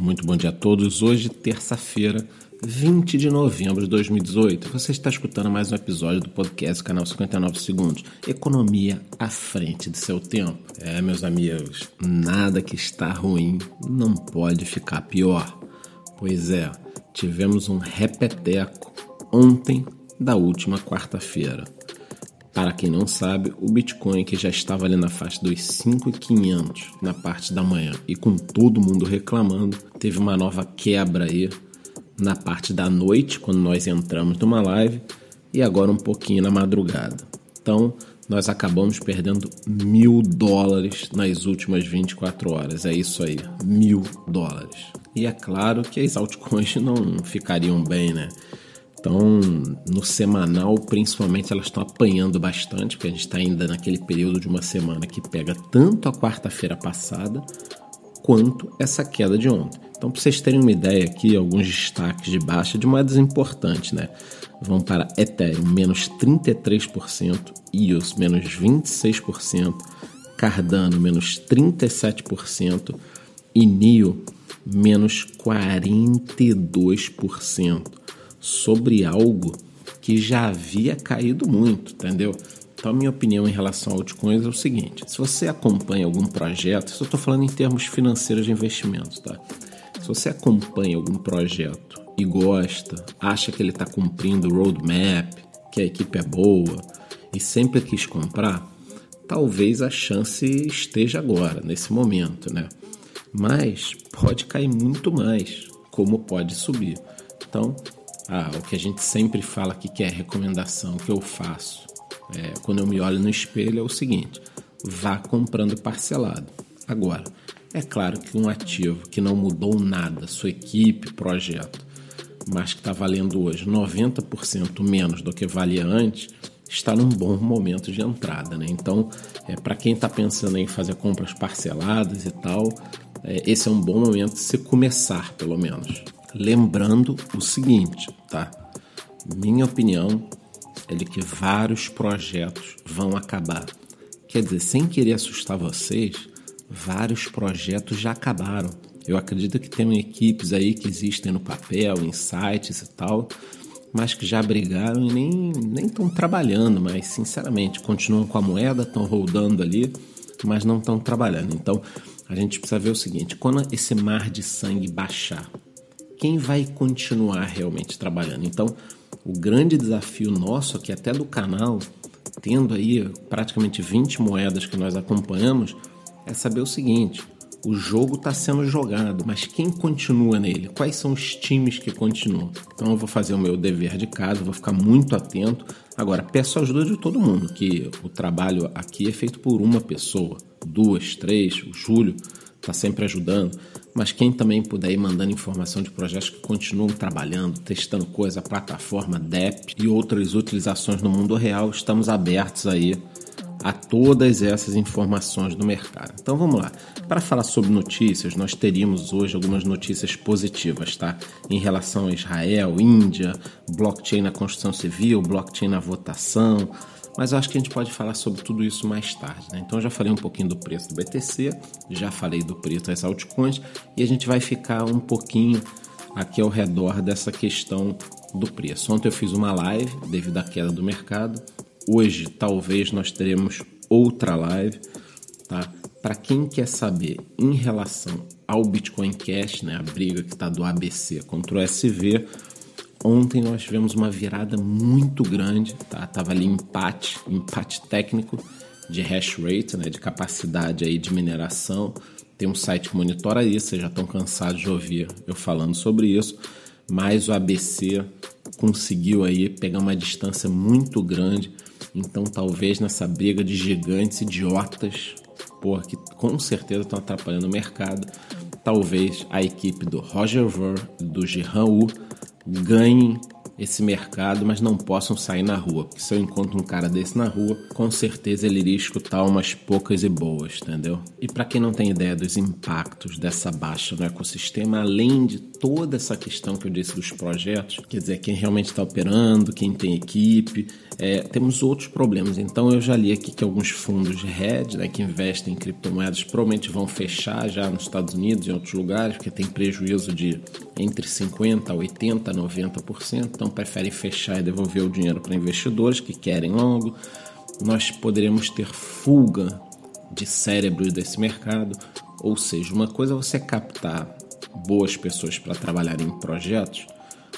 Muito bom dia a todos. Hoje, terça-feira, 20 de novembro de 2018. Você está escutando mais um episódio do podcast Canal 59 Segundos. Economia à frente de seu tempo. É, meus amigos, nada que está ruim não pode ficar pior. Pois é, tivemos um repeteco ontem da última quarta-feira. Para quem não sabe, o Bitcoin que já estava ali na faixa dos 5.500 na parte da manhã e com todo mundo reclamando, teve uma nova quebra aí na parte da noite, quando nós entramos numa live, e agora um pouquinho na madrugada. Então, nós acabamos perdendo mil dólares nas últimas 24 horas. É isso aí, mil dólares. E é claro que as altcoins não ficariam bem, né? Então, no semanal, principalmente, elas estão apanhando bastante, porque a gente está ainda naquele período de uma semana que pega tanto a quarta-feira passada quanto essa queda de ontem. Então, para vocês terem uma ideia aqui, alguns destaques de baixa de moedas importantes, né? Vão para Ethereum, menos 33%, EOS, menos 26%, Cardano, menos 37% e NIO, menos 42% sobre algo que já havia caído muito, entendeu? Então, a minha opinião em relação ao altcoins é o seguinte: se você acompanha algum projeto, isso eu estou falando em termos financeiros de investimentos, tá? Se você acompanha algum projeto e gosta, acha que ele está cumprindo o roadmap, que a equipe é boa e sempre quis comprar, talvez a chance esteja agora, nesse momento, né? Mas pode cair muito mais, como pode subir. Então, ah, o que a gente sempre fala que é recomendação que eu faço é, quando eu me olho no espelho é o seguinte: vá comprando parcelado. Agora, é claro que um ativo que não mudou nada, sua equipe, projeto, mas que está valendo hoje 90% menos do que valia antes, está num bom momento de entrada. Né? Então, é, para quem está pensando em fazer compras parceladas e tal, esse é um bom momento de se começar, pelo menos. Lembrando o seguinte, tá? Minha opinião é de que vários projetos vão acabar. Quer dizer, sem querer assustar vocês, vários projetos já acabaram. Eu acredito que tem equipes aí que existem no papel, em sites e tal, mas que já brigaram e nem estão trabalhando, mas sinceramente continuam com a moeda, estão rodando ali, mas não estão trabalhando. Então a gente precisa ver o seguinte: quando esse mar de sangue baixar, quem vai continuar realmente trabalhando. Então, o grande desafio nosso aqui, até do canal, tendo aí praticamente 20 moedas que nós acompanhamos, é saber o seguinte: o jogo está sendo jogado, mas quem continua nele? Quais são os times que continuam? Então eu vou fazer o meu dever de casa, vou ficar muito atento. Agora, peço a ajuda de todo mundo, que o trabalho aqui é feito por uma pessoa, duas, três, o Júlio está sempre ajudando. Mas quem também puder ir mandando informação de projetos que continuam trabalhando, testando coisa, plataforma, DEP e outras utilizações no mundo real, estamos abertos aí a todas essas informações do mercado. Então vamos lá. Para falar sobre notícias, nós teríamos hoje algumas notícias positivas, tá? Em relação a Israel, Índia, blockchain na construção civil, blockchain na votação, mas eu acho que a gente pode falar sobre tudo isso mais tarde. Né? Então, já falei um pouquinho do preço do BTC, já falei do preço das altcoins e a gente vai ficar um pouquinho aqui ao redor dessa questão do preço. Ontem eu fiz uma live devido à queda do mercado. Hoje, talvez, nós teremos outra live. Tá? Para quem quer saber em relação ao Bitcoin Cash, né, a briga que está do ABC contra o SV, Ontem nós tivemos uma virada muito grande, tá? Tava ali empate, empate técnico de hash rate, né, de capacidade aí de mineração. Tem um site que monitora isso, vocês já estão cansados de ouvir eu falando sobre isso, mas o ABC conseguiu aí pegar uma distância muito grande. Então, talvez nessa briga de gigantes idiotas, porra, que com certeza estão atrapalhando o mercado, talvez a equipe do Roger Ver e do Jihan Wu ganhem esse mercado, mas não possam sair na rua. Porque se eu encontro um cara desse na rua, com certeza ele iria escutar umas poucas e boas, entendeu? E para quem não tem ideia dos impactos dessa baixa no ecossistema, além de toda essa questão que eu disse dos projetos, quer dizer, quem realmente está operando, quem tem equipe, é, temos outros problemas. Então eu já li aqui que alguns fundos de hedge, né, que investem em criptomoedas, provavelmente vão fechar já nos Estados Unidos e em outros lugares, porque tem prejuízo de entre 50%, 80%, 90%. Então preferem fechar e devolver o dinheiro para investidores que querem logo. Nós poderemos ter fuga de cérebros desse mercado, ou seja, uma coisa é você captar boas pessoas para trabalhar em projetos.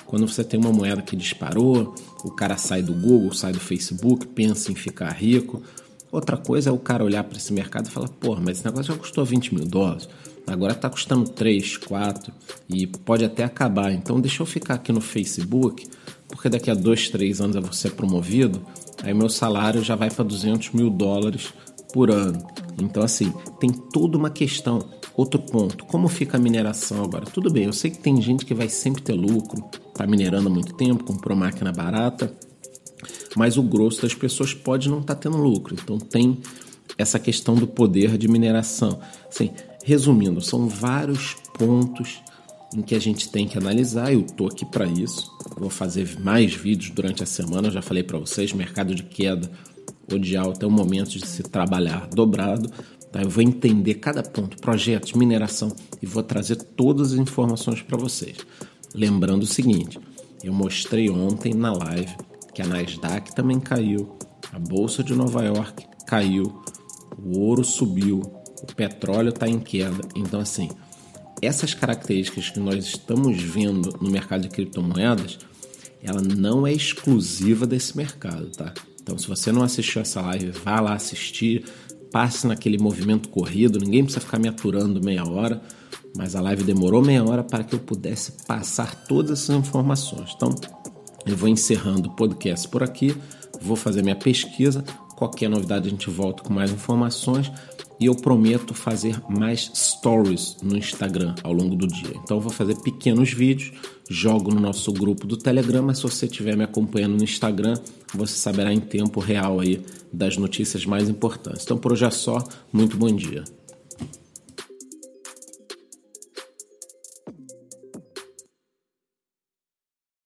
Quando você tem uma moeda que disparou, o cara sai do Google, sai do Facebook, pensa em ficar rico. Outra coisa é o cara olhar para esse mercado e falar: pô, mas esse negócio já custou 20 mil dólares, agora está custando 3, 4 e pode até acabar. Então deixa eu ficar aqui no Facebook, porque daqui a 2, 3 anos eu vou ser promovido, aí meu salário já vai para 200 mil dólares por ano. Então, assim, tem toda uma questão. Outro ponto, como fica a mineração agora? Tudo bem, eu sei que tem gente que vai sempre ter lucro, está minerando há muito tempo, comprou máquina barata, mas o grosso das pessoas pode não estar tá tendo lucro. Então tem essa questão do poder de mineração. Assim, resumindo, são vários pontos em que a gente tem que analisar. Eu estou aqui para isso. Vou fazer mais vídeos durante a semana. Já falei para vocês, mercado de queda ou de alta é o momento de se trabalhar dobrado. Tá? Eu vou entender cada ponto, projetos, mineração e vou trazer todas as informações para vocês. Lembrando o seguinte, eu mostrei ontem na live que a Nasdaq também caiu, a bolsa de Nova York caiu, o ouro subiu, o petróleo está em queda. Então, assim, essas características que nós estamos vendo no mercado de criptomoedas, ela não é exclusiva desse mercado, tá? Então, se você não assistiu essa live, vá lá assistir, passe naquele movimento corrido, ninguém precisa ficar me aturando meia hora, mas a live demorou meia hora para que eu pudesse passar todas essas informações. Então, eu vou encerrando o podcast por aqui, vou fazer minha pesquisa, qualquer novidade a gente volta com mais informações e eu prometo fazer mais stories no Instagram ao longo do dia. Então vou fazer pequenos vídeos, jogo no nosso grupo do Telegram, mas se você estiver me acompanhando no Instagram, você saberá em tempo real aí das notícias mais importantes. Então por hoje é só, muito bom dia.